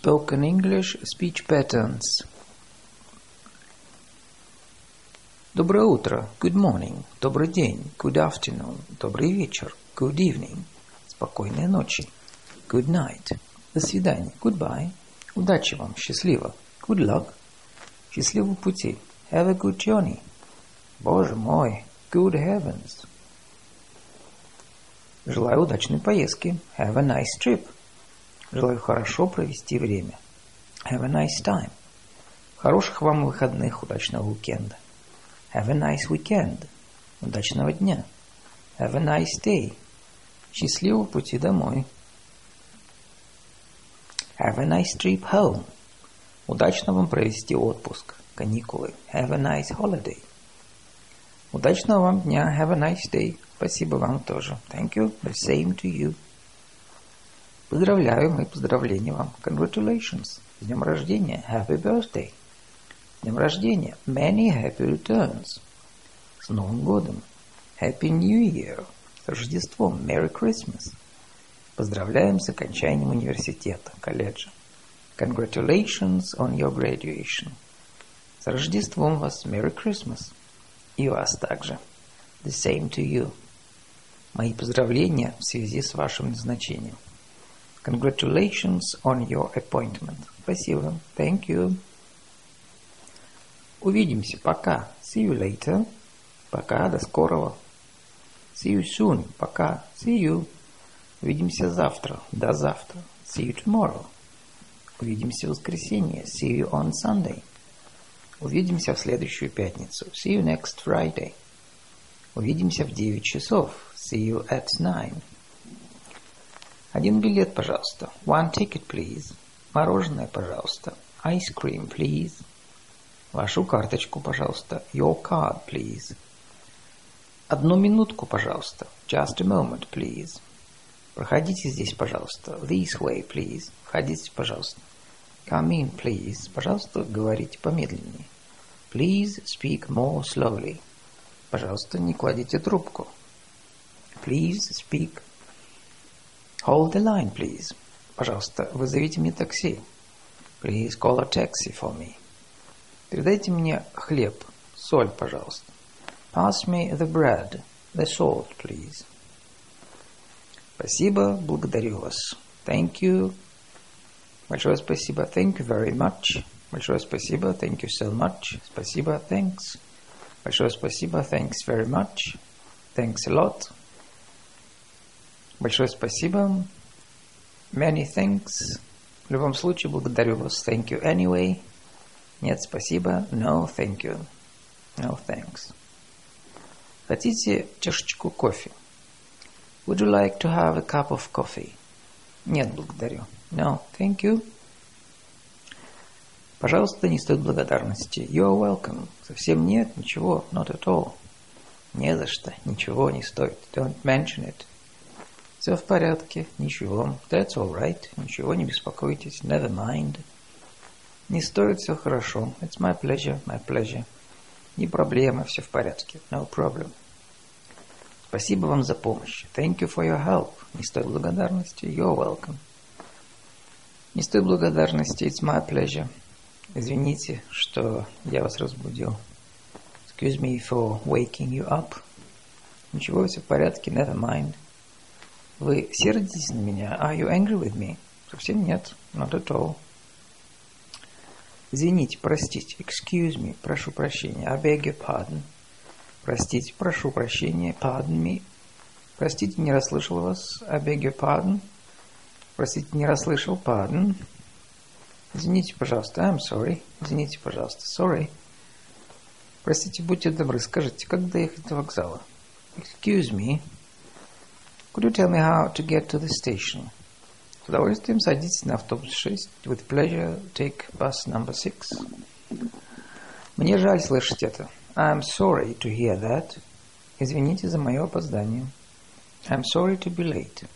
Spoken English Speech Patterns. Доброе утро. Good morning. Добрый день. Good afternoon. Добрый вечер. Good evening. Спокойной ночи. Good night. До свидания. Goodbye. Удачи вам. Счастливо. Good luck. Счастливого пути. Have a good journey. Боже мой. Good heavens. Желаю удачной поездки. Have a nice trip. Желаю хорошо провести время. Have a nice time. Хороших вам выходных, удачного уикенда. Have a nice weekend. Удачного дня. Have a nice day. Счастливого пути домой. Have a nice trip home. Удачно вам провести отпуск, каникулы. Have a nice holiday. Удачного вам дня. Have a nice day. Спасибо вам тоже. Thank you. The same to you. Поздравляю, мои поздравления вам. Congratulations. С днем рождения. Happy birthday. С днем рождения. Many happy returns. С Новым годом. Happy New Year. С Рождеством. Merry Christmas. Поздравляем с окончанием университета, колледжа. Congratulations on your graduation. С Рождеством вас. Merry Christmas. И вас также. The same to you. Мои поздравления в связи с вашим назначением. Congratulations on your appointment. Спасибо. Thank you. Увидимся. Пока. See you later. Пока. До скорого. See you soon. Пока. See you. Увидимся завтра. До завтра. See you tomorrow. Увидимся в воскресенье. See you on Sunday. Увидимся в следующую пятницу. See you next Friday. Увидимся в 9 часов. See you at 9. Один билет, пожалуйста. One ticket, please. Мороженое, пожалуйста. Ice cream, please. Вашу карточку, пожалуйста. Your card, please. Одну минутку, пожалуйста. Just a moment, please. Проходите здесь, пожалуйста. This way, please. Входите, пожалуйста. Come in, please. Пожалуйста, говорите помедленнее. Please speak more slowly. Пожалуйста, не кладите трубку. Please speak Hold the line, please. Пожалуйста, вызовите мне такси. Please call a taxi for me. Передайте мне хлеб, соль, пожалуйста. Pass me the bread, the salt, please. Спасибо, благодарю вас. Thank you. Большое спасибо. Thank you very much. Большое спасибо. Thank you so much. Спасибо. Thanks. Большое спасибо. Thanks very much. Thanks a lot. Большое спасибо. Many thanks. В любом случае, благодарю вас. Thank you anyway. Нет, спасибо. No, thank you. No, thanks. Хотите чашечку кофе? Would you like to have a cup of coffee? Нет, благодарю. No, thank you. Пожалуйста, не стоит благодарности. You're welcome. Совсем нет, ничего. Not at all. Не за что. Ничего не стоит. Don't mention it. Все в порядке, ничего. That's all right. Ничего, не беспокойтесь. Never mind. Не стоит, все хорошо. It's my pleasure, my pleasure. Не проблема, все в порядке. No problem. Спасибо вам за помощь. Thank you for your help. Не стоит благодарности. You're welcome. Не стоит благодарности. It's my pleasure. Извините, что я вас разбудил. Excuse me for waking you up. Ничего, все в порядке. Never mind. Вы сердитесь на меня? Are you angry with me? Совсем нет. Not at all. Извините, простите. Excuse me. Прошу прощения. I beg your pardon. Простите, прошу прощения. Pardon me. Простите, не расслышал вас. I beg your pardon. Простите, не расслышал. Pardon. Извините, пожалуйста. I'm sorry. Извините, пожалуйста. Sorry. Простите, будьте добры, скажите, как доехать до вокзала? Excuse me. Could you tell me how to get to the station? С удовольствием садитесь на автобус 6. With pleasure, take bus number 6. Мне жаль слышать это. I'm sorry to hear that. Извините за мое опоздание. I'm sorry to be late.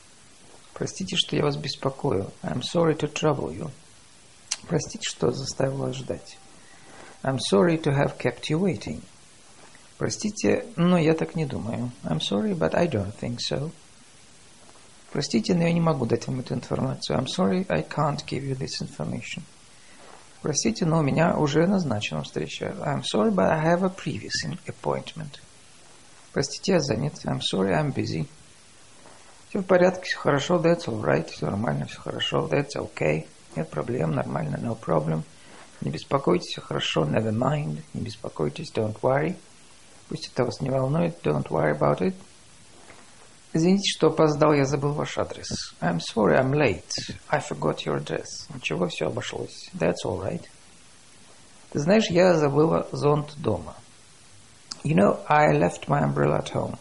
Простите, что я вас беспокою. I'm sorry to trouble you. Простите, что заставил вас ждать. I'm sorry to have kept you waiting. Простите, но я так не думаю. I'm sorry, but I don't think so. Простите, но я не могу дать вам эту информацию. I'm sorry, I can't give you this information. Простите, но у меня уже назначена встреча. I'm sorry, but I have a previous appointment. Простите, я занят. I'm sorry, I'm busy. Все в порядке, все хорошо, that's all right, все нормально, все хорошо, that's okay. Нет проблем, нормально, no problem. Не беспокойтесь, все хорошо, never mind. Не беспокойтесь, don't worry. Пусть это вас не волнует, don't worry about it. Извините, что опоздал, я забыл ваш адрес. I'm sorry, I'm late. I forgot your address. Ничего, все обошлось. That's all right. Ты знаешь, я забыла зонт дома. You know, I left my umbrella at home.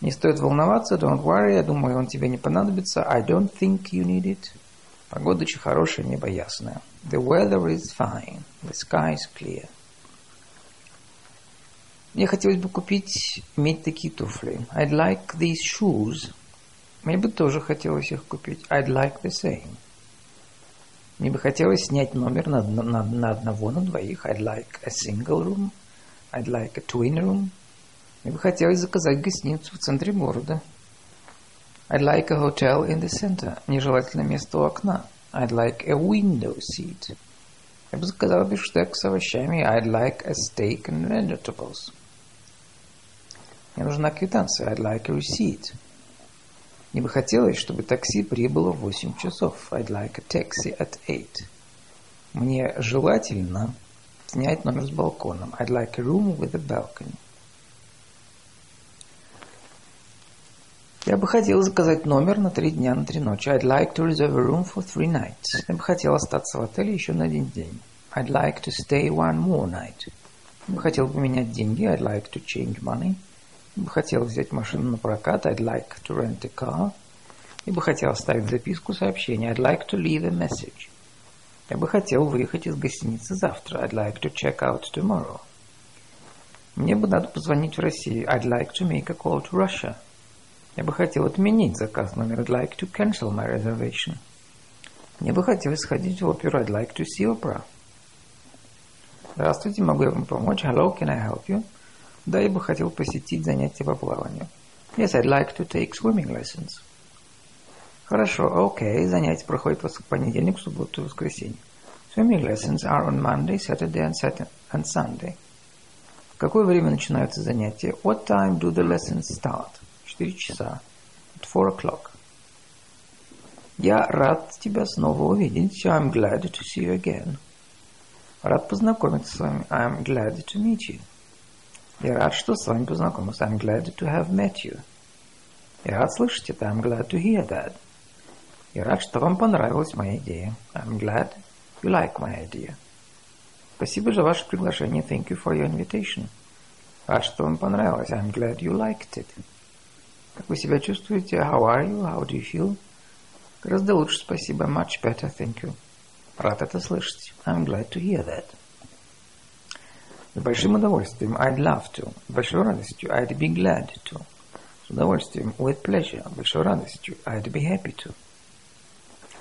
Не стоит волноваться, don't worry, я думаю, он тебе не понадобится. I don't think you need it. Погода очень хорошая, небо ясное. The weather is fine. The sky is clear. Мне хотелось бы купить, иметь такие туфли. I'd like these shoes. Мне бы тоже хотелось их купить. I'd like the same. Мне бы хотелось снять номер на, на, на одного, на двоих. I'd like a single room. I'd like a twin room. Мне бы хотелось заказать гостиницу в центре города. I'd like a hotel in the center. Мне желательно место у окна. I'd like a window seat. Я бы заказал бифштег с овощами. I'd like a steak and vegetables. Мне нужна квитанция. I'd like a receipt. Мне бы хотелось, чтобы такси прибыло в 8 часов. I'd like a taxi at 8. Мне желательно снять номер с балконом. I'd like a room with a balcony. Я бы хотел заказать номер на три дня, на три ночи. I'd like to reserve a room for three nights. Я бы хотел остаться в отеле еще на один день. I'd like to stay one more night. Я бы хотел поменять деньги. I'd like to change money. Бы хотел взять машину на прокат. I'd like to rent a car. Я бы хотел оставить записку сообщение. I'd like to leave a message. Я бы хотел выехать из гостиницы завтра. I'd like to check out tomorrow. Мне бы надо позвонить в Россию. I'd like to make a call to Russia. Я бы хотел отменить заказ номер. I'd like to cancel my reservation. Мне бы хотелось сходить в оперу. I'd like to see opera. Здравствуйте, могу я вам помочь? Hello, can I help you? Да, я бы хотел посетить занятия по плаванию. Yes, I'd like to take swimming lessons. Хорошо, окей. Okay. Занятия проходят в понедельник, субботу и воскресенье. Swimming lessons are on Monday, Saturday and, Saturday and Sunday. В какое время начинаются занятия? What time do the lessons start? Четыре часа. At four o'clock. Я рад тебя снова увидеть. I'm glad to see you again. Рад познакомиться с вами. I'm glad to meet you. Я рад, что с вами познакомился. I'm glad to have met you. Я рад слышать это. I'm glad to hear that. Я рад, что вам понравилась моя идея. I'm glad you like my idea. Спасибо за ваше приглашение. Thank you for your invitation. Рад, что вам понравилось. I'm glad you liked it. Как вы себя чувствуете? How are you? How do you feel? Гораздо лучше, спасибо. Much better, thank you. Рад это слышать. I'm glad to hear that. С большим удовольствием. I'd love to. С большой радостью. I'd be glad to. С удовольствием. With pleasure. С большой радостью. I'd be happy to.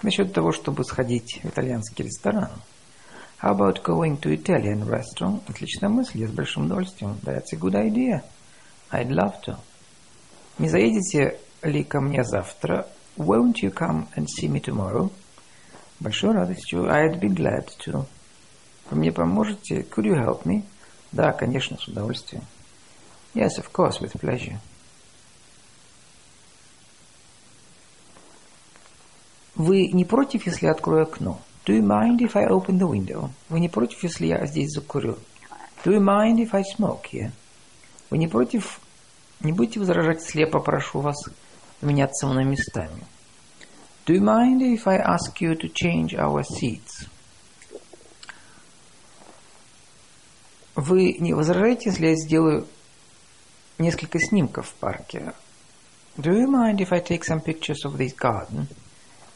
Насчет того, чтобы сходить в итальянский ресторан. How about going to Italian restaurant? Отличная мысль. Я с большим удовольствием. That's a good idea. I'd love to. Не заедете ли ко мне завтра? Won't you come and see me tomorrow? Большой радостью. I'd be glad to. Вы мне поможете? Could you help me? Да, конечно, с удовольствием. Yes, of course, with pleasure. Вы не против, если я открою окно? Do you mind if I open the window? Вы не против, если я здесь закурю? Do you mind if I smoke here? Вы не против? Не будете возражать слепо, прошу вас, меняться мной местами. Do you mind if I ask you to change our seats? Вы не возражаете, если я сделаю несколько снимков в парке? Do you mind if I take some pictures of this garden?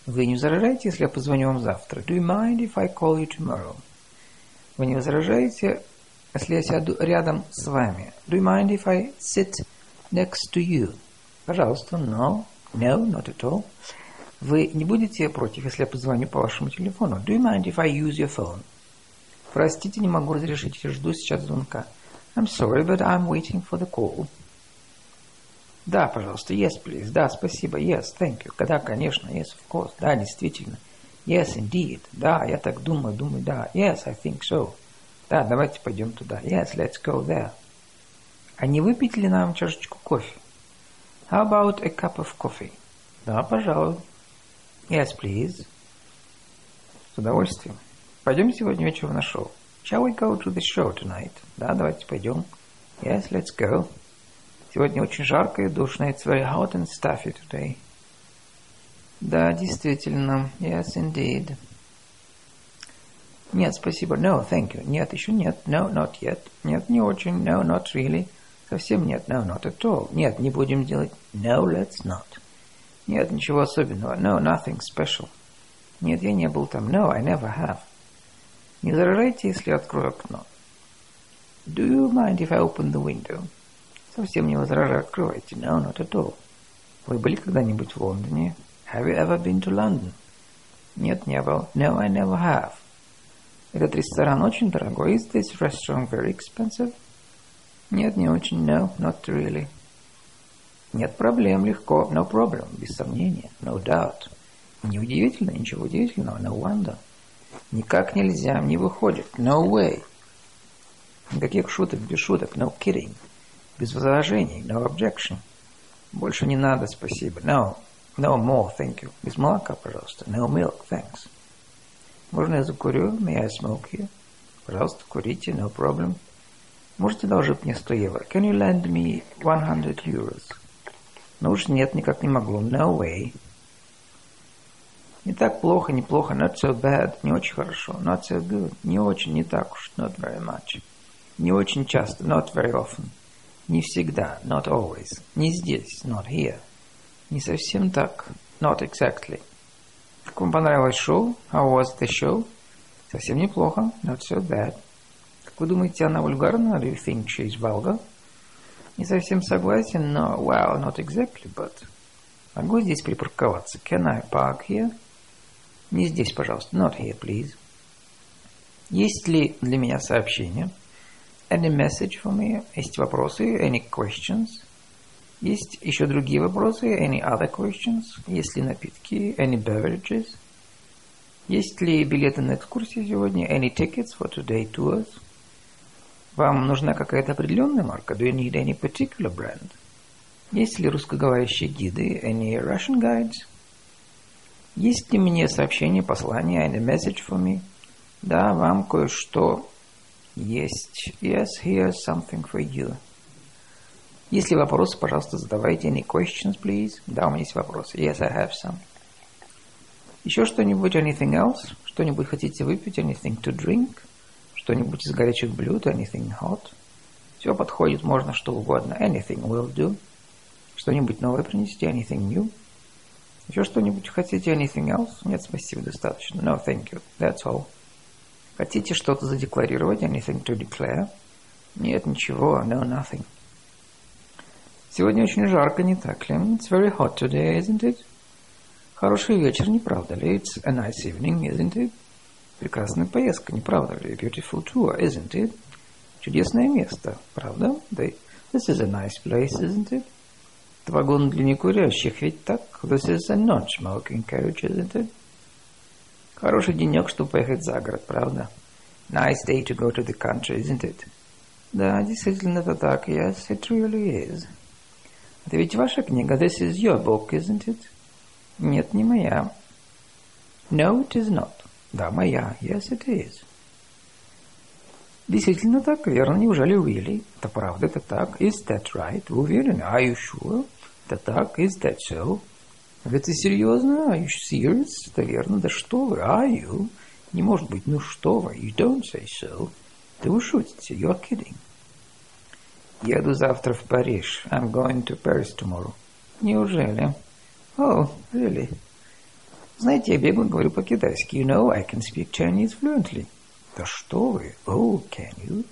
Вы не возражаете, если я позвоню вам завтра? Do you mind if I call you tomorrow? Вы не возражаете, если я сяду рядом с вами? Do you mind if I sit next to you? Пожалуйста, no, no, not at all. Вы не будете против, если я позвоню по вашему телефону? Do you mind if I use your phone? Простите, не могу разрешить, жду сейчас звонка. I'm sorry, but I'm waiting for the call. Да, пожалуйста. Yes, please. Да, спасибо. Yes, thank you. Да, конечно. Yes, of course. Да, действительно. Yes, indeed. Да, я так думаю, думаю, да. Yes, I think so. Да, давайте пойдем туда. Yes, let's go there. А не выпить ли нам чашечку кофе? How about a cup of coffee? Да, пожалуй. Yes, please. С удовольствием. Пойдем сегодня вечером на шоу. Shall we go to the show tonight? Да, давайте пойдем. Yes, let's go. Сегодня очень жарко и душно. It's very hot and stuffy today. Да, действительно. Yes, indeed. Нет, спасибо. No, thank you. Нет, еще нет. No, not yet. Нет, не очень. No, not really. Совсем нет. No, not at all. Нет, не будем делать. No, let's not. Нет, ничего особенного. No, nothing special. Нет, я не был там. No, I never have. Не заражайте, если открою окно. Do you mind if I open the window? Совсем не возражаю, открывайте. No, not at all. Вы были когда-нибудь в Лондоне? Have you ever been to London? Нет, не был. No, I never have. Этот ресторан очень дорогой. Is this restaurant very expensive? Нет, не очень. No, not really. Нет проблем, легко. No problem, без сомнения. No doubt. Неудивительно, ничего удивительного. No wonder. Никак нельзя, не выходит. No way. Никаких шуток, без шуток. No kidding. Без возражений. No objection. Больше не надо, спасибо. No. No more, thank you. Без молока, пожалуйста. No milk, thanks. Можно я закурю? May I smoke here? Пожалуйста, курите, no problem. Можете одолжить мне 100 евро? Can you lend me 100 euros? Ну уж нет, никак не могу. No way. Не так плохо, неплохо. Not so bad. Не очень хорошо. Not so good. Не очень, не так уж. Not very much. Не очень часто. Not very often. Не всегда. Not always. Не здесь. Not here. Не совсем так. Not exactly. Как вам понравилось шоу? How was the show? Совсем неплохо. Not so bad. Как вы думаете, она вульгарна? Do you think she's vulgar? Не совсем согласен, но well, not exactly, but... Могу здесь припарковаться? Can I park here? Не здесь, пожалуйста. Not here, please. Есть ли для меня сообщение? Any message for me? Есть вопросы? Any questions? Есть еще другие вопросы? Any other questions? Есть ли напитки? Any beverages? Есть ли билеты на экскурсии сегодня? Any tickets for today tours? Вам нужна какая-то определенная марка? Do you need any particular brand? Есть ли русскоговорящие гиды? Any Russian guides? Есть ли мне сообщение, послание? Any message for me? Да, вам кое-что есть. Yes, here's something for you. Если вопросы, пожалуйста, задавайте. Any questions, please? Да, у меня есть вопросы. Yes, I have some. Еще что-нибудь? Anything else? Что-нибудь хотите выпить? Anything to drink? Что-нибудь из горячих блюд? Anything hot? Все подходит, можно что угодно. Anything will do. Что-нибудь новое принести? Anything new? Еще что-нибудь хотите? Anything else? Нет, спасибо, достаточно. No, thank you. That's all. Хотите что-то задекларировать? Anything to declare? Нет, ничего. No, nothing. Сегодня очень жарко, не так ли? It's very hot today, isn't it? Хороший вечер, не правда ли? It's a nice evening, isn't it? Прекрасная поездка, не правда ли? Beautiful tour, isn't it? Чудесное место, правда? This is a nice place, isn't it? Это вагон для некурящих, ведь так? This is a non-smoking carriage, isn't it? Хороший денек, чтобы поехать за город, правда? Nice day to go to the country, isn't it? Да, действительно это так. Yes, it really is. Это ведь ваша книга. This is your book, isn't it? Нет, не моя. No, it is not. Да, моя. Yes, it is. Действительно так, верно. Неужели Уилли? Это правда, это так. Is that right? Вы уверены? Are you sure? Это так. Is that so? Это серьезно? Are you serious? Это верно. Да что вы? Are you? Не может быть. Ну что вы? You don't say so. Да вы шутите. You're kidding. Еду завтра в Париж. I'm going to Paris tomorrow. Неужели? Oh, really? Знаете, я бегу говорю по-китайски. You know, I can speak Chinese fluently. Да что вы? Oh, can you?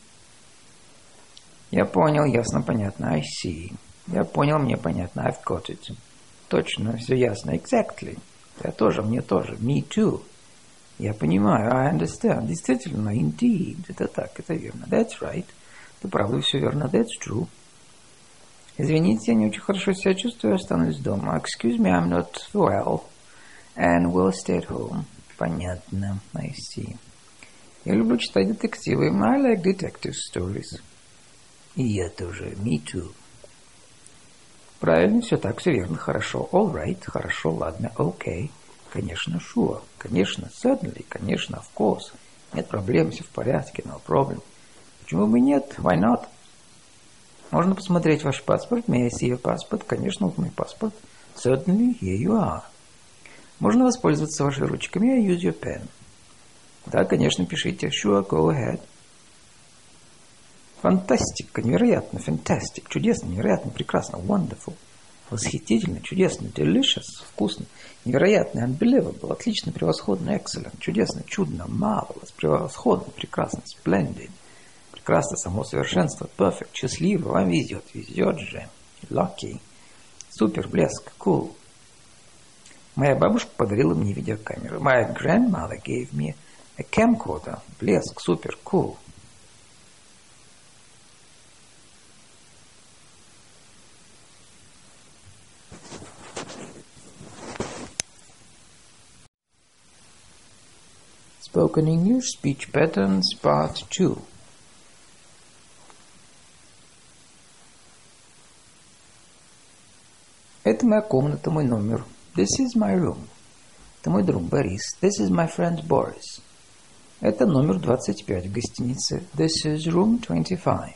Я понял, ясно, понятно. I see. Я понял, мне понятно. I've got it. Точно, все ясно. Exactly. Я тоже, мне тоже. Me too. Я понимаю. I understand. Действительно, indeed. Это так, это верно. That's right. Это правда, все верно. That's true. Извините, я не очень хорошо себя чувствую, останусь дома. Excuse me, I'm not well and will stay at home. Понятно, I see. Я люблю читать детективы. I like detective stories. И я тоже. Me too. Правильно, все так, все верно, хорошо. All right, хорошо, ладно, okay. Конечно, sure. Конечно, certainly. Конечно, of course. Нет проблем, все в порядке, no problem. Почему бы нет? Why not? Можно посмотреть ваш паспорт? May I see your passport? Конечно, вот мой паспорт. Certainly, here you are. Можно воспользоваться вашей. May I use your pen? Да, конечно, пишите. Sure, go ahead. Фантастика, невероятно, fantastic, чудесно, невероятно, прекрасно, wonderful, восхитительно, чудесно, delicious, вкусно, невероятно, unbelievable, отлично, превосходно, excellent, чудесно, чудно, marvelous, превосходно, прекрасно, splendid, прекрасно, само совершенство, perfect, счастливо, вам везет, везет же, lucky, супер, блеск, cool. Моя бабушка подарила мне видеокамеру. My grandmother gave me a camcorder. Блеск, супер, cool. Spoken English Speech Patterns Part 2 Это моя комната, мой номер. This is my room. Это мой друг Борис. This is my friend Boris. Это номер 25 в гостинице. This is room 25.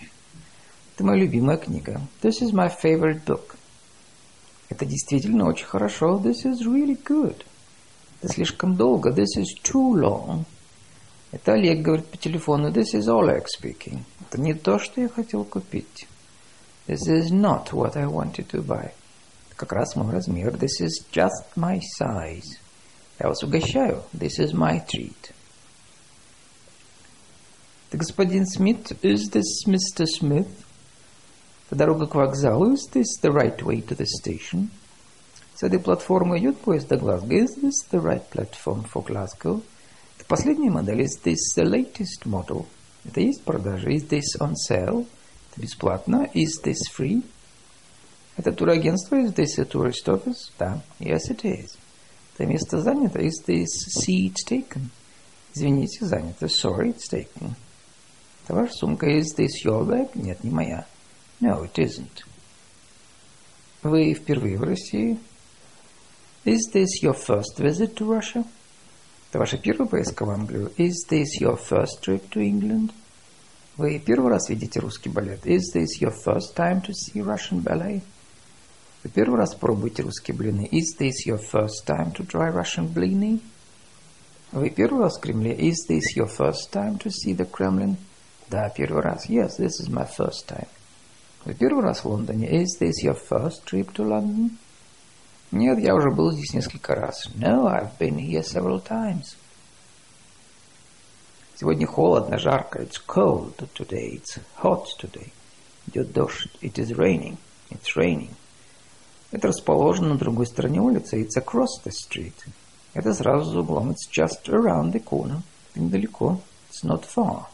Это моя любимая книга. This is my favorite book. Это действительно очень хорошо. This is really good. Это слишком долго. This is too long. Это Олег говорит по телефону. This is Oleg speaking. Это не то, что я хотел купить. This is not what I wanted to buy. Это как раз мой размер. This is just my size. Я вас угощаю. This is my treat. Это господин Смит. Is this Mr. Smith? Это дорога к вокзалу. Is this the right way to the station? С этой платформы идет поезд до Глазго. Is this the right platform for Glasgow? Это последняя модель. Is this the latest model? Это есть продажа. Is this on sale? Это бесплатно. Is this free? Это турагентство. Is this a tourist office? Да. Yes, it is. Это место занято. Is this seat taken? Извините, занято. Sorry, it's taken. Это ваша сумка. Is this your bag? Нет, не моя. No, it isn't. Вы впервые в России? Is this your first visit to Russia? Это ваша первая поездка в Англию? Is this your first trip to England? Вы первый раз видите русский балет? Is this your first time to see Russian ballet? Вы первый раз пробуете русские блины? Is this your first time to try Russian blini? Вы первый раз в Кремле? Is this your first time to see the Kremlin? Да, первый раз. Yes, this is my first time. Вы первый раз в Лондоне? Is this your first trip to London? Нет, я уже был здесь несколько раз. No, I've been here several times. Сегодня холодно, жарко. It's cold today. It's hot today. Идет дождь. It is raining. It's raining. Это расположено на другой стороне улицы. It's across the street. Это сразу за углом. It's just around the corner. Это недалеко. It's not far.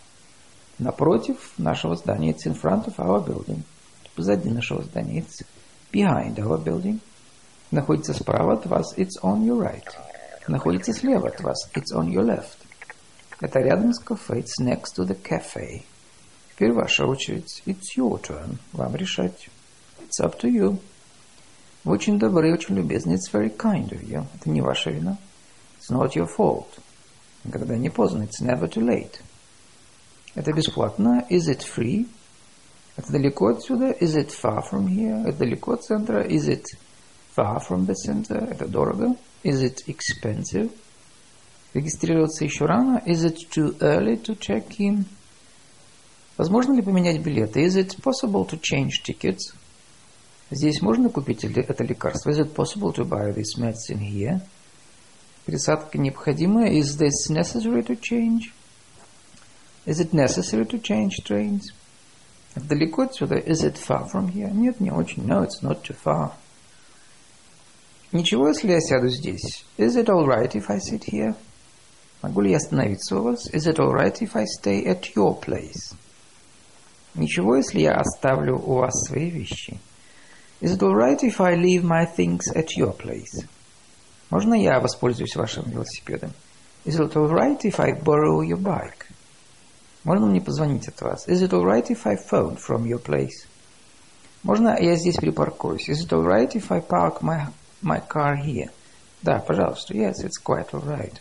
Напротив нашего здания. It's in front of our building. Позади нашего здания. It's behind our building. Находится справа от вас, it's on your right. Находится слева от вас, it's on your left. Это рядом с кафе, it's next to the cafe. Теперь ваша очередь, it's your turn. Вам решать. It's up to you. Вы очень добры, очень любезны. It's very kind of you. Это не ваша вина. It's not your fault. Никогда не поздно. It's never too late. Это бесплатно. Is it free? Это далеко отсюда. Is it far from here? Это далеко от центра. Is it far from the center? Это дорого. Is it expensive? Регистрироваться еще рано. Is it too early to check in? Возможно ли поменять билеты? Is it possible to change tickets? Здесь можно купить это лекарство? Is it possible to buy this medicine here? Пересадка необходимая. Is this necessary to change? Is it necessary to change trains? Далеко отсюда? Is it far from here? Нет, не очень. No, it's not too far. Ничего, если я сяду здесь? Is it all right if I sit here? Могу ли я остановиться у вас? Is it all right if I stay at your place? Ничего, если я оставлю у вас свои вещи? Is it all right if I leave my things at your place? Можно я воспользуюсь вашим велосипедом? Is it all right if I borrow your bike? Можно мне позвонить от вас? Is it all right if I phone from your place? Можно я здесь припаркуюсь? Is it all right if I park my, my car here? Да, пожалуйста. Yes, it's quite all right.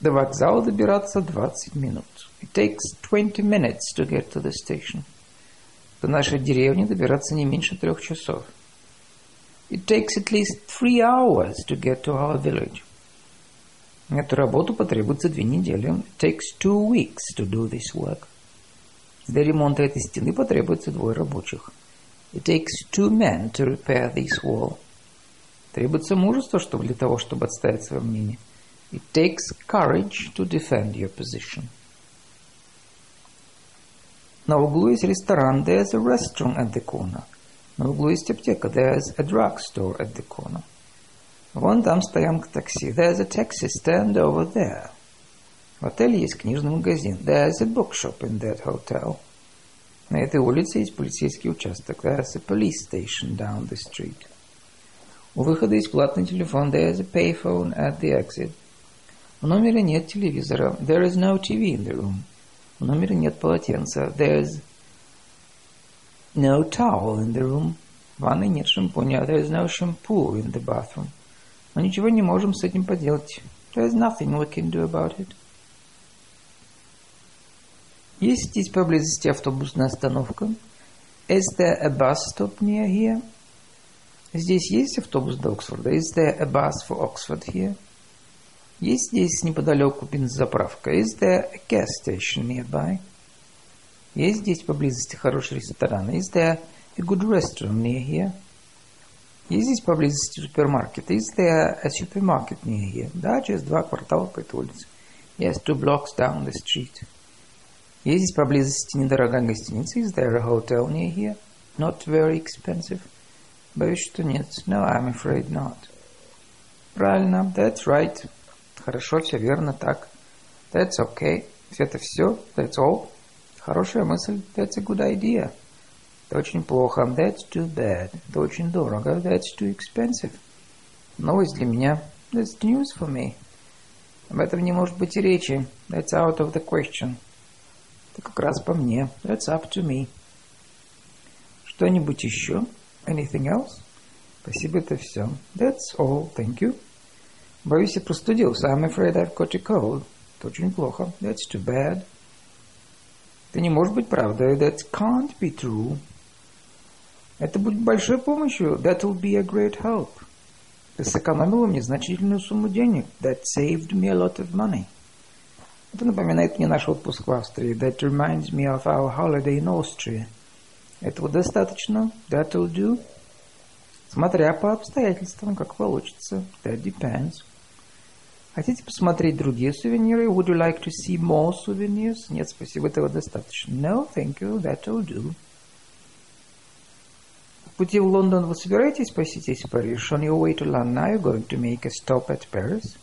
До вокзала добираться 20 минут. It takes 20 minutes to get to the station. До нашей деревни добираться не меньше трех часов. It takes at least three hours to get to our village. Эту работу потребуется две недели. It takes two weeks to do this work. Для ремонта этой стены потребуется двое рабочих. It takes two men to repair this wall. Требуется мужество, чтобы для того, чтобы отстоять свое мнение. It takes courage to defend your position. На углу есть ресторан. There's a restaurant at the corner. На углу есть аптека. There's a drugstore at the corner. Вон там стоянка такси. There's a taxi stand over there. В отеле есть книжный магазин. There's a bookshop in that hotel. На этой улице есть полицейский участок. There's a police station down the street. У выхода есть платный телефон. There's a payphone at the exit. В номере нет телевизора. There is no TV in the room. В номере нет полотенца. There's no towel in the room. В ванной нет шампуня. There is no shampoo in the bathroom. Мы ничего не можем с этим поделать. There is nothing we can do about it. Есть здесь поблизости автобусная остановка? Is there a bus stop near here? Здесь есть автобус до Оксфорда? Is there a bus for Oxford here? Есть здесь неподалеку бензозаправка? Is there a gas station nearby? Есть здесь поблизости хороший ресторан? Is there a good restaurant near here? Есть здесь поблизости супермаркет? Is there a supermarket near here? Да, через два квартала по этой улице. Yes, two blocks down the street. Есть здесь поблизости недорогая гостиница? Is there a hotel near here? Not very expensive. Боюсь, что нет. No, I'm afraid not. Правильно. That's right. Хорошо, все верно, так. That's okay. Это все. That's all. Хорошая мысль. That's a good idea. Это очень плохо. That's too bad. Это очень дорого. That's too expensive. Новость для меня. That's news for me. Об этом не может быть и речи. That's out of the question. Это как раз по мне. That's up to me. Что-нибудь еще? Anything else? Спасибо, это все. That's all. Thank you. Боюсь, я простудился. I'm afraid I've got a cold. Это очень плохо. That's too bad. Это не может быть правдой. That can't be true. Это будет большой помощью. That will be a great help. Ты сэкономила мне значительную сумму денег. That saved me a lot of money. Это напоминает мне наш отпуск в Австрии. That reminds me of our holiday in Austria. Этого достаточно. That will do. Смотря по обстоятельствам, как получится. That depends. Хотите посмотреть другие сувениры? Would you like to see more souvenirs? Нет, спасибо, этого достаточно. No, thank you, that will do. В пути в Лондон вы собираетесь посетить Париж? On your way to London, are you going to make a stop at Paris?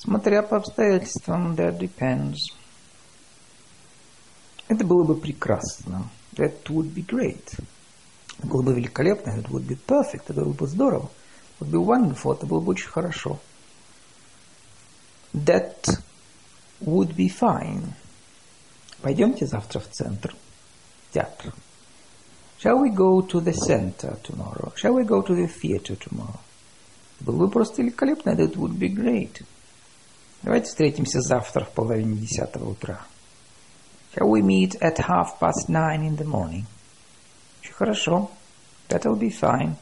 Смотря по обстоятельствам, that depends. Это было бы прекрасно. That would be great. Это было бы великолепно. It would be perfect. Это было бы здорово. It would be wonderful. Это было бы очень хорошо. That would be fine. Пойдемте завтра в центр. Театр. Shall we go to the center tomorrow? Shall we go to the theater tomorrow? Было бы просто великолепно. That would be great. Давайте встретимся завтра в половине десятого утра. Shall we meet at half past nine in the morning? Очень хорошо. That'll be fine.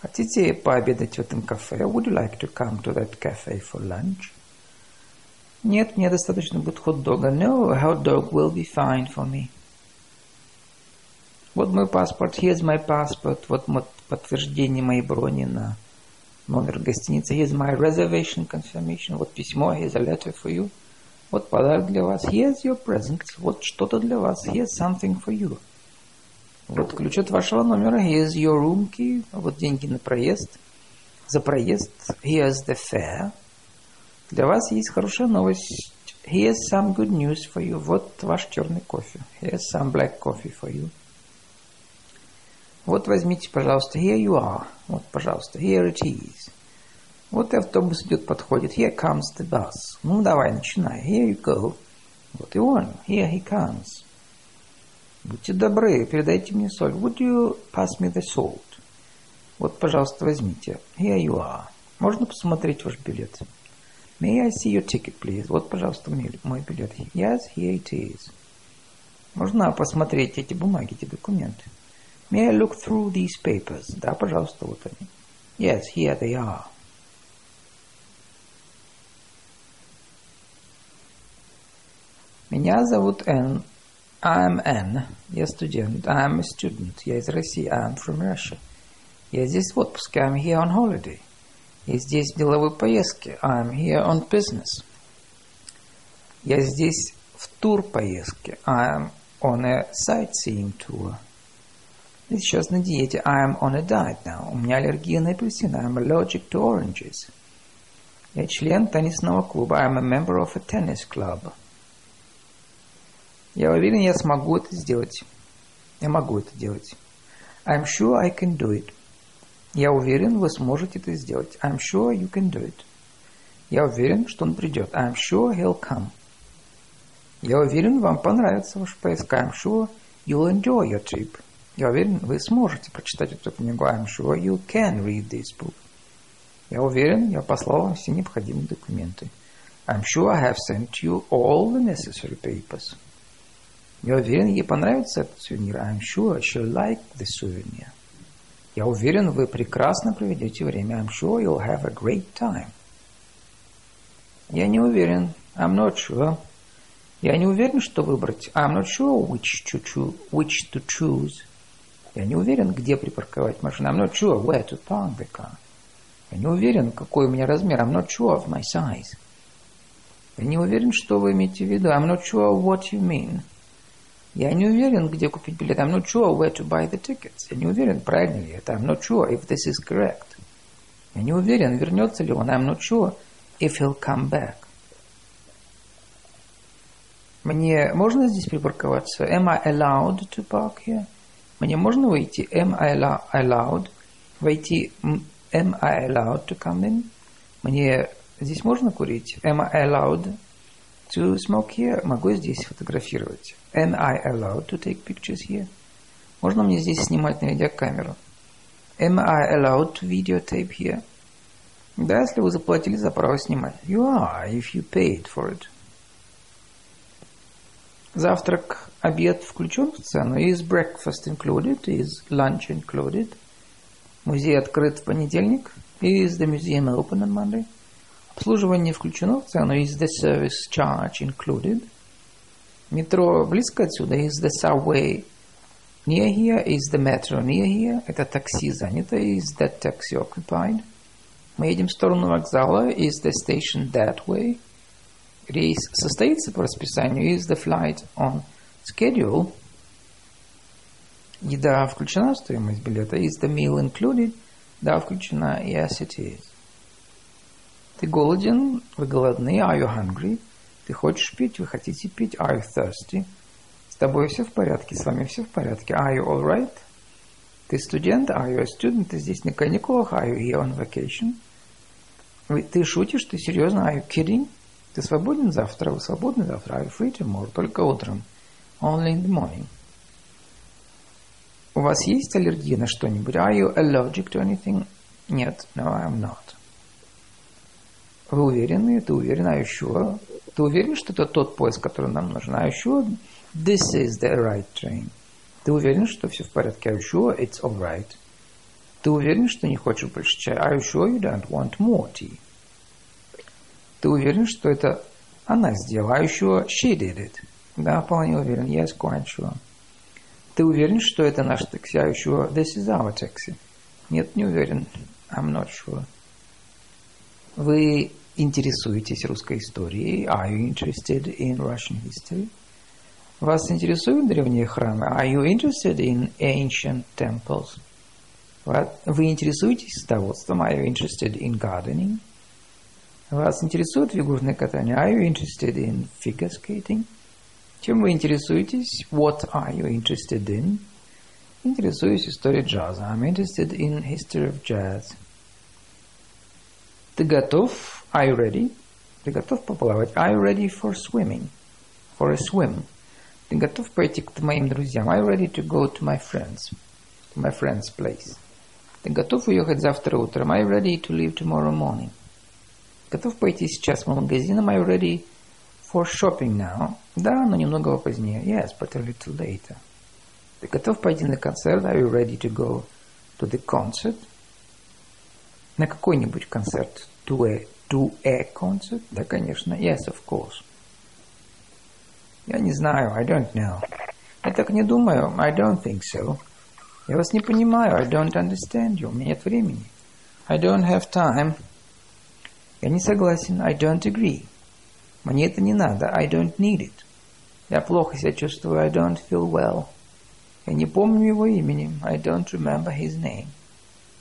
Хотите пообедать в этом кафе? Would you like to come to that cafe for lunch? Нет, мне достаточно будет хот-дога. No, a hot dog will be fine for me. Вот мой паспорт. Here's my passport. Вот подтверждение моей брони на номер гостиницы. Here's my reservation confirmation. Вот письмо. Here's a letter for you. Вот подарок для вас. Here's your present. Вот что-то для вас. Here's something for you. Вот ключ от вашего номера. Here's your room key. Вот деньги на проезд. За проезд. Here's the fare. Для вас есть хорошая новость. Here's some good news for you. Вот ваш черный кофе. Here's some black coffee for you. Вот возьмите, пожалуйста, here you are. Вот, пожалуйста, here it is. Вот и автобус идет, подходит. Here comes the bus. Ну, давай, начинай. Here you go. Вот и он. Here he comes. Будьте добры, передайте мне соль. Would you pass me the salt? Вот, пожалуйста, возьмите. Here you are. Можно посмотреть ваш билет? May I see your ticket, please? Вот, пожалуйста, мой билет. Yes, here it is. Можно посмотреть эти бумаги, эти документы? May I look through these papers? Да, пожалуйста, вот они. Yes, here they are. Меня зовут Энн. I'm Anne. Я студент. I'm a student. Я из России. I'm from Russia. Я здесь в отпуске. I'm here on holiday. Я здесь в деловой поездке. I'm here on business. Я здесь в тур поездке. I'm on a sightseeing tour. Я сейчас на диете. I'm on a diet now. У меня аллергия на апельсины. I'm allergic to oranges. Я член теннисного клуба. I'm a member of a tennis club. Я уверен, я смогу это сделать. Я могу это делать. I'm sure I can do it. Я уверен, вы сможете это сделать. I'm sure you can do it. Я уверен, что он придет. I'm sure he'll come. Я уверен, вам понравится ваш поиск. I'm sure you'll enjoy your trip. Я уверен, вы сможете прочитать эту книгу. I'm sure you can read this book. Я уверен, я послал вам все необходимые документы. I'm sure I have sent you all the necessary papers. Я уверен, ей понравится этот сувенир. I'm sure she'll like the souvenir. Я уверен, вы прекрасно проведете время. I'm sure you'll have a great time. Я не уверен. I'm not sure. Я не уверен, что выбрать. I'm not sure which to choose. Which to choose. Я не уверен, где припарковать машину. I'm not sure where to park the car. Я не уверен, какой у меня размер. I'm not sure of my size. Я не уверен, что вы имеете в виду. I'm not sure what you mean. Я не уверен, где купить билет. I'm not sure where to buy the tickets. Я не уверен, правильно ли это. I'm not sure if this is correct. Я не уверен, вернется ли он. I'm not sure if he'll come back. Мне можно здесь припарковаться? Am I allowed to park here? Мне можно выйти? Am I allowed? Войти? Am I allowed to come in? Мне здесь можно курить? Am I allowed to smoke here? Могу здесь фотографировать? Am I allowed to take pictures here? Можно мне здесь снимать на видеокамеру? Am I allowed to videotape here? Да, если вы заплатили за право снимать. You are, if you paid for it. Завтрак, обед включен в цену. Is breakfast included? Is lunch included? Музей открыт в понедельник. Is the museum open on Monday? Обслуживание включено в цену. Is the service charge included? Метро близко отсюда. Is the subway near here? Is the metro near here? Это такси занято. Is that taxi occupied? Мы едем в сторону вокзала. Is the station that way? Рейс состоится по расписанию. Is the flight on schedule? Еда включена в стоимость билета. Is the meal included? Да, включена. Yes, it is. Ты голоден? Вы голодны? Are you hungry? Ты хочешь пить? Вы хотите пить? Are you thirsty? С тобой все в порядке? С вами все в порядке? Are you all right? Ты студент? Are you a student? Ты здесь на каникулах? Are you here on vacation? Ты шутишь? Ты серьезно? Are you kidding? Ты свободен завтра? Вы свободны завтра? Are you free tomorrow? Только утром. Only in the morning. У вас есть аллергия на что-нибудь? Are you allergic to anything? Нет. No, I'm not. Вы уверены? Ты уверен? Are you sure? Ты уверен, что это тот поезд, который нам нужен? Are you sure this is the right train? Ты уверен, что все в порядке? Are you sure it's all right? Ты уверен, что не хочешь больше чая? Are you sure you don't want more tea? Ты уверен, что это она сделала? Are you sure she did it? Да, вполне уверен. Quite sure. Ты уверен, что это наш такси? You sure this is our taxi? Нет, не уверен. I'm not sure. Вы интересуетесь русской историей? Are you interested in Russian history? Вас интересуют древние храмы? Are you interested in ancient temples? Вы интересуетесь садоводством? Are you interested in gardening? Вас интересует фигурное катание? Are you interested in figure skating? Чем вы интересуетесь? What are you interested in? Интересуюсь историей джаза. I'm interested in history of jazz. Ты готов? Are you ready? Ты готов поплавать? Are you ready for swimming? For a swim. Ты готов пойти к моим друзьям? Are you ready to go to my friends? To my friend's place. Ты готов уехать завтра утром? Are you ready to leave tomorrow morning? Готов пойти сейчас в магазин? Are you ready for shopping now? Да, но немного позднее. Yes, but a little later. Ты готов пойти на концерт? Are you ready to go to the concert? На какой-нибудь концерт? To a, to a concert? Да, конечно. Yes, of course. Я не знаю. I don't know. Я так не думаю. I don't think so. Я вас не понимаю. I don't understand you. У меня нет времени. I don't have time. Я не согласен. I don't agree. Мне это не надо. I don't need it. Я плохо себя чувствую. I don't feel well. Я не помню его имени. I don't remember his name.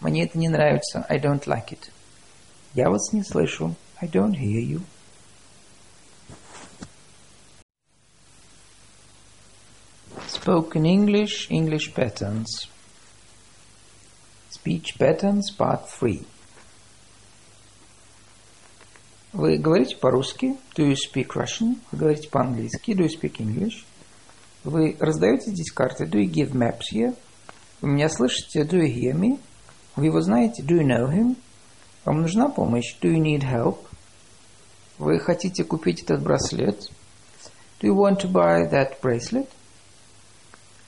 Мне это не нравится. I don't like it. Я вас не слышу. I don't hear you. Spoken English, English patterns. Speech patterns, part 3. Вы говорите по-русски? Do you speak Russian? Вы говорите по-английски? Do you speak English? Вы раздаете здесь карты? Do you give maps here? Вы меня слышите? Do you hear me? Вы его знаете? Do you know him? Вам нужна помощь? Do you need help? Вы хотите купить этот браслет? Do you want to buy that bracelet?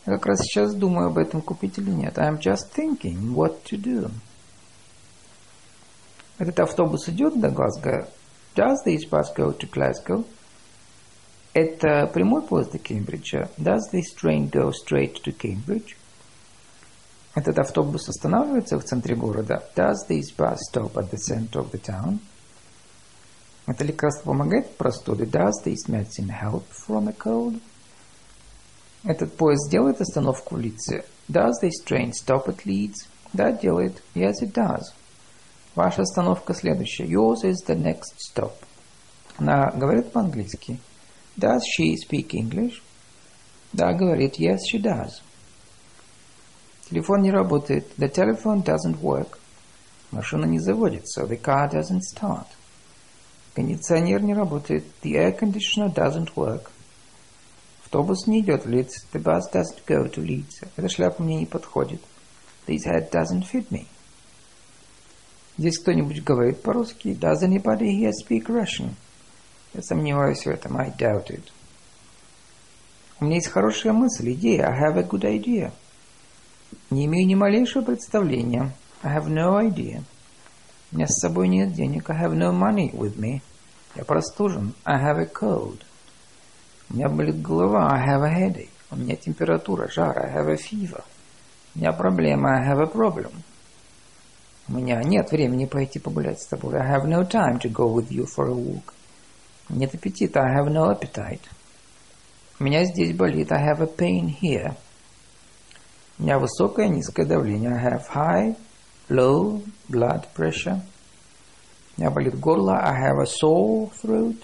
Я как раз сейчас думаю об этом, купить или нет. I'm just thinking what to do. Этот автобус идет до Глазго? Does this bus go to Glasgow? Это прямой поезд до Кембриджа? Does this train go straight to Cambridge? Этот автобус останавливается в центре города? Does this bus stop at the center of the town? Это лекарство помогает от простуды? Does this medicine help from a cold? Этот поезд делает остановку в Лидсе? Does this train stop at Leeds? Да, делает. Yes, it does. Ваша остановка следующая. Yours is the next stop. Она говорит по-английски. Does she speak English? Да, говорит. Yes, she does. Телефон не работает. The telephone doesn't work. Машина не заводится. The car doesn't start. Кондиционер не работает. The air conditioner doesn't work. Автобус не идет в Лидс. The bus doesn't go to Leeds. Эта шляпа мне не подходит. This hat doesn't fit me. Здесь кто-нибудь говорит по-русски? Does anybody here speak Russian? Я сомневаюсь в этом. I doubt it. У меня есть хорошая мысль, идея. I have a good idea. Не имею ни малейшего представления. I have no idea. У меня с собой нет денег. I have no money with me. Я простужен. I have a cold. У меня болит голова. I have a headache. У меня температура, жар. I have a fever. У меня проблема. I have a problem. У меня нет времени пойти погулять с тобой. I have no time to go with you for a walk. Нет аппетита. I have no appetite. У меня здесь болит. I have a pain here. У меня высокое, низкое давление. I have high, low blood pressure. У меня болит горло. I have a sore throat.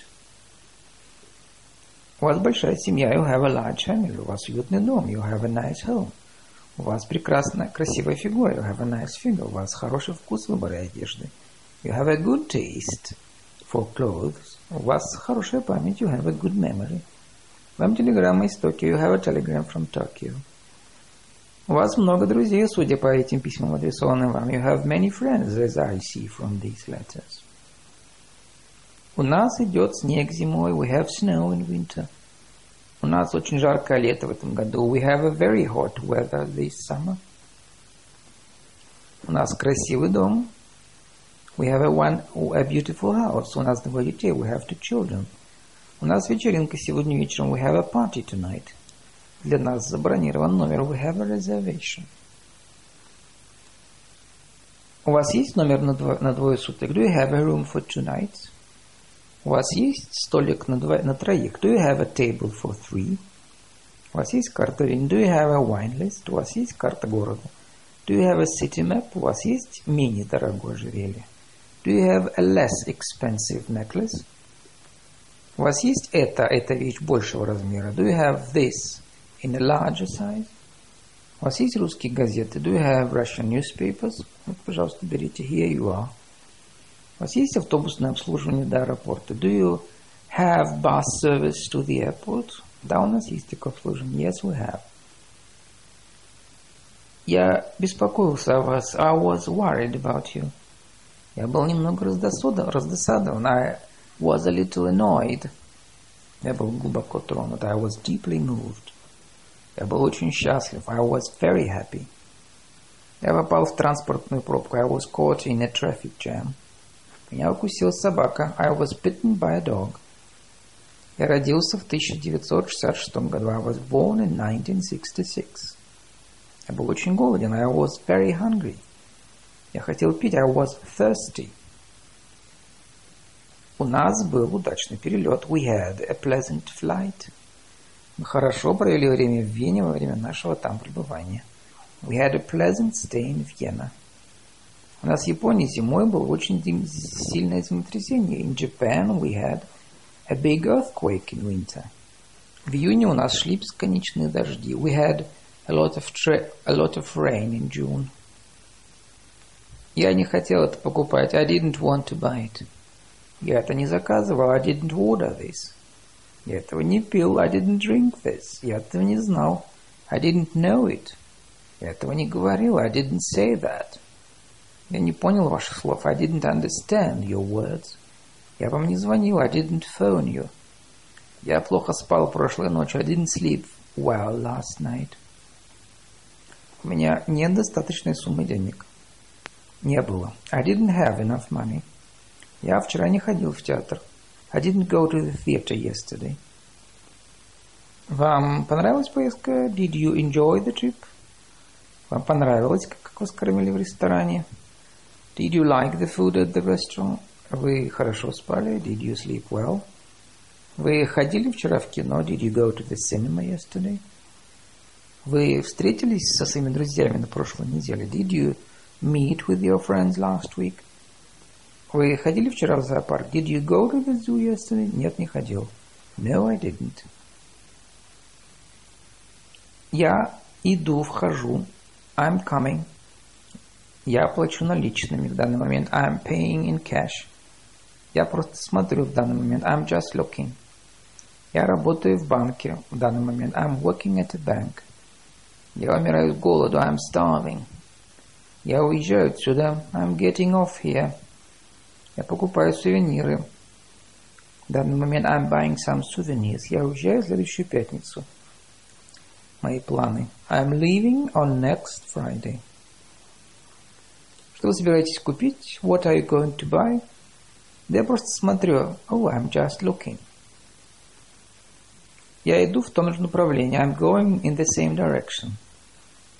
У вас большая семья. You have a large family. У вас уютный дом. You have a nice home. У вас прекрасная, красивая фигура. You have a nice figure. У вас хороший вкус выбора одежды. You have a good taste for clothes. У вас хорошая память. You have a good memory. Вам телеграмма из Токио. You have a telegram from Tokyo. У вас много друзей, судя по этим письмам, адресованным вам. You have many friends, as I see from these letters. У нас идет снег зимой. We have snow in winter. У нас очень жаркое лето в этом году. We have a very hot weather this summer. У нас красивый дом. We have a, one, a beautiful house. У нас двое детей. We have two children. У нас вечеринка сегодня вечером. We have a party tonight. Для нас забронирован номер. We have a reservation. У вас есть номер на, дво, на двое суток? Do you have a room for two nights? У вас есть столик на, два, на троих? Do you have a table for three? У вас есть карта вин? Do you have a wine list? У вас есть карта города? Do you have a city map? У вас есть менее дорогое ожерелье? Do you have a less expensive necklace? У вас есть это, эта вещь большего размера? Do you have this in a larger size? У вас есть русские газеты? Do you have Russian newspapers? Вот, пожалуйста, берите. Here you are. У вас есть автобусное обслуживание до аэропорта? Do you have bus service to the airport? Да, у нас есть такое обслуживание. Yes, we have. Я беспокоился о вас. I was worried about you. Я был немного раздосадован. раздосадован. I was a little annoyed. Я был глубоко тронут. I was deeply moved. Я был очень счастлив. I was very happy. Я попал в транспортную пробку. I was caught in a traffic jam. Меня укусила собака. I was bitten by a dog. Я родился в 1966 году. I was born in 1966. Я был очень голоден. I was very hungry. Я хотел пить. I was thirsty. У нас был удачный перелет. We had a pleasant flight. Мы хорошо провели время в Вене во время нашего там пребывания. We had a pleasant stay in Vienna. У нас в Японии зимой было очень сильное землетрясение. In Japan we had a big earthquake in winter. В июне у нас шли бесконечные дожди. We had a lot of, a lot of rain in June. Я не хотел это покупать. I didn't want to buy it. Я это не заказывал. I didn't order this. Я этого не пил. I didn't drink this. Я этого не знал. I didn't know it. Я этого не говорил. I didn't say that. Я не понял ваших слов. I didn't understand your words. Я вам не звонил. I didn't phone you. Я плохо спал прошлой ночью. I didn't sleep well last night. У меня нет достаточной суммы денег. Не было. I didn't have enough money. Я вчера не ходил в театр. I didn't go to the theater yesterday. Вам понравилась поездка? Did you enjoy the trip? Вам понравилось, как вас кормили в ресторане? Did you like the food at the restaurant? Вы хорошо спали? Did you sleep well? Вы ходили вчера в кино? Did you go to the cinema yesterday? Вы встретились со своими друзьями на прошлой неделе? Did you meet with your friends last week? Вы ходили вчера в зоопарк? Did you go to the zoo yesterday? Нет, не ходил. No, I didn't. Я иду, вхожу. I'm coming. Я плачу наличными в данный момент. I'm paying in cash. Я просто смотрю в данный момент. I'm just looking. Я работаю в банке в данный момент. I'm working at a bank. Я умираю с голоду. I'm starving. Я уезжаю отсюда. I'm getting off here. Я покупаю сувениры. В данный момент I'm buying some souvenirs. Я уезжаю в следующую пятницу. Мои планы. I'm leaving on next Friday. Что вы собираетесь купить? What are you going to buy? Да я просто смотрю. Oh, I'm just looking. Я иду в том же направлении. I'm going in the same direction.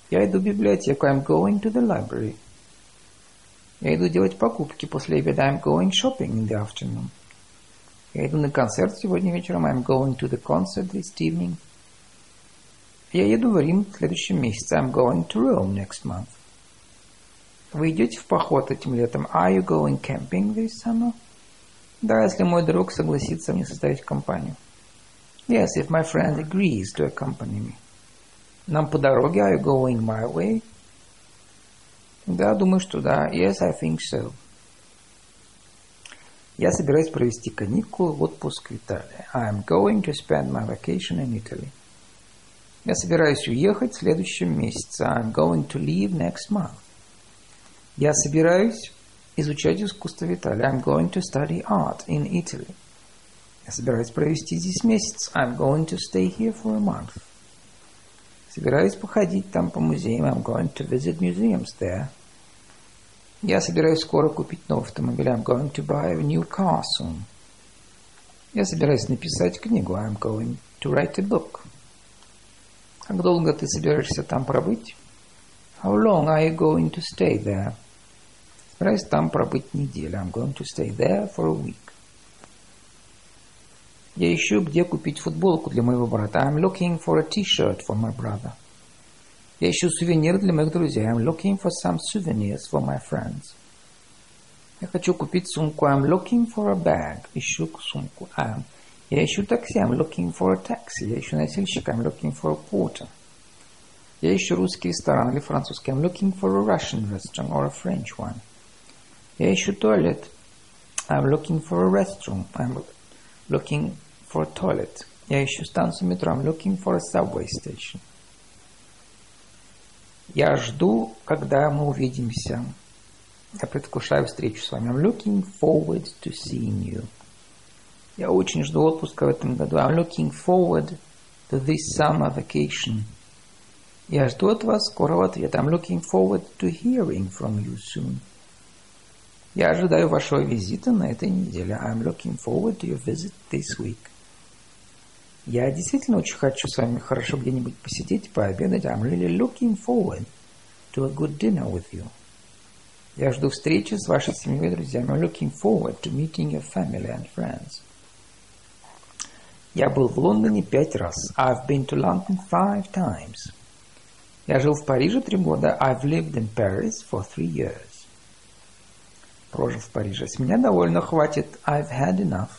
Я иду в библиотеку. I'm going to the library. Я иду делать покупки после обеда. I'm going shopping in the afternoon. Я иду на концерт сегодня вечером. I'm going to the concert this evening. Я еду в Рим в следующем месяце. I'm going to Rome next month. Вы идете в поход этим летом? Are you going camping this summer? Да, если мой друг согласится мне составить компанию. Yes, if my friend agrees to accompany me. Нам по дороге. Are you going my way? Да, думаю, что да. Yes, I think so. Я собираюсь провести каникулы в отпуск в Италии. I am going to spend my vacation in Italy. Я собираюсь уехать в следующем месяце. I am going to leave next month. Я собираюсь изучать искусство в Италии. I'm going to study art in Italy. Я собираюсь провести здесь месяц. I'm going to stay here for a month. Собираюсь походить там по музеям. I'm going to visit museums there. Я собираюсь скоро купить новый автомобиль. I'm going to buy a new car soon. Я собираюсь написать книгу. I'm going to write a book. Как долго ты собираешься там пробыть? How long are you going to stay there? Собираюсь там пробыть неделю. I'm going to stay there for a week. Я ищу, где купить футболку для моего брата. I'm looking for a t-shirt for my brother. Я ищу сувениры для моих друзей. I'm looking for some souvenirs for my friends. Я хочу купить сумку. I'm looking for a bag. Ищу сумку. I'm. Я ищу такси. I'm looking for a taxi. Я ищу носильщика. I'm looking for a porter. Я ищу русский ресторан или французский. I'm looking for a Russian restaurant or a French one. Я ищу туалет. I'm looking for a restroom. I'm looking for a toilet. Я ищу станцию метро. I'm looking for a subway station. Я жду, когда мы увидимся. Я предвкушаю встречу с вами. I'm looking forward to seeing you. Я очень жду отпуска в этом году. I'm looking forward to this summer vacation. Я жду от вас скорого ответа. I'm looking forward to hearing from you soon. Я ожидаю вашего визита на этой неделе. I'm looking forward to your visit this week. Я действительно очень хочу с вами хорошо где-нибудь посидеть, пообедать. I'm really looking forward to a good dinner with you. Я жду встречи с вашей семьей и друзьями. I'm looking forward to meeting your family and friends. Я был в Лондоне пять раз. I've been to London five times. Я жил в Париже три года. I've lived in Paris for three years. Прожил в Париже. С меня довольно хватит. I've had enough.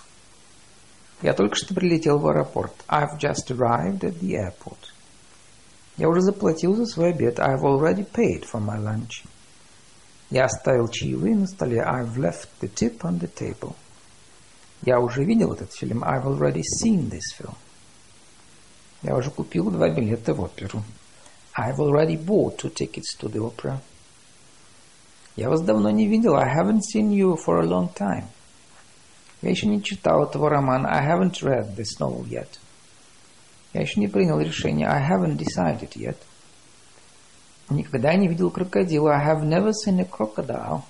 Я только что прилетел в аэропорт. I've just arrived at the airport. Я уже заплатил за свой обед. I've already paid for my lunch. Я оставил чаевые на столе. I've left the tip on the table. Я уже видел этот фильм. I've already seen this film. Я уже купил два билета в оперу. I've already bought two tickets to the opera. Я вас давно не видел. I haven't seen you for a long time. Я еще не читал этого романа. I haven't read this novel yet. Я еще не принял решение. I haven't decided yet. Никогда не видел крокодила. I have never seen a crocodile.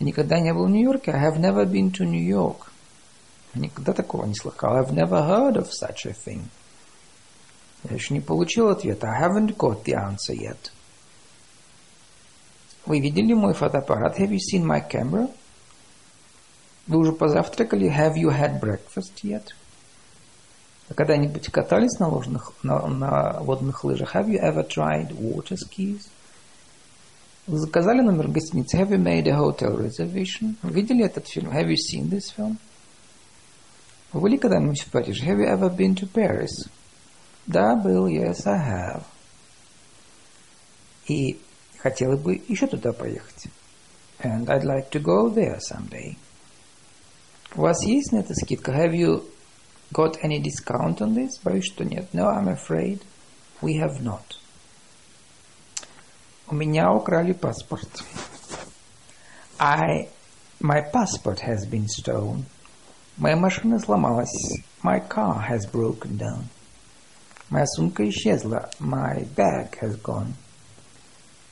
Никогда не был в Нью-Йорке. I have never been to New York. Никогда такого не слыхал. I've never heard of such a thing. Я еще не получил ответа. I haven't got the answer yet. Вы видели мой фотоаппарат? Have you seen my camera? Вы уже позавтракали? Have you had breakfast yet? Вы когда-нибудь катались на, ложных, на, на водных лыжах? Have you ever tried water skis? Вы заказали номер гостиницы? Have you made a hotel reservation? Вы видели этот фильм? Have you seen this film? Вы были когда-нибудь в Париже? Have you ever been to Paris? Да, был. Yes, I have. И хотела бы еще туда поехать. And I'd like to go there someday. У вас есть на это скидка? Have you got any discount on this? Боюсь, что нет. No, I'm afraid we have not. У меня украли паспорт. I, my passport has been stolen. Моя машина сломалась. My car has broken down. Моя сумка исчезла. My bag has gone.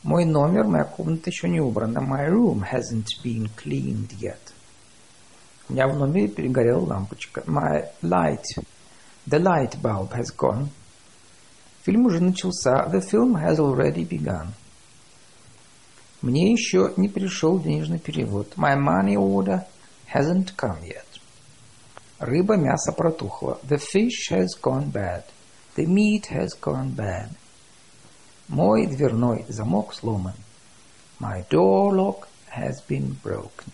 Мой номер, моя комната еще не убрана. My room hasn't been cleaned yet. У меня в номере перегорела лампочка. My light, the light bulb has gone. Фильм уже начался. The film has already begun. Мне еще не пришел денежный перевод. My money order hasn't come yet. Рыба, мясо протухло. The fish has gone bad. The meat has gone bad. Мой дверной замок сломан. My door lock has been broken.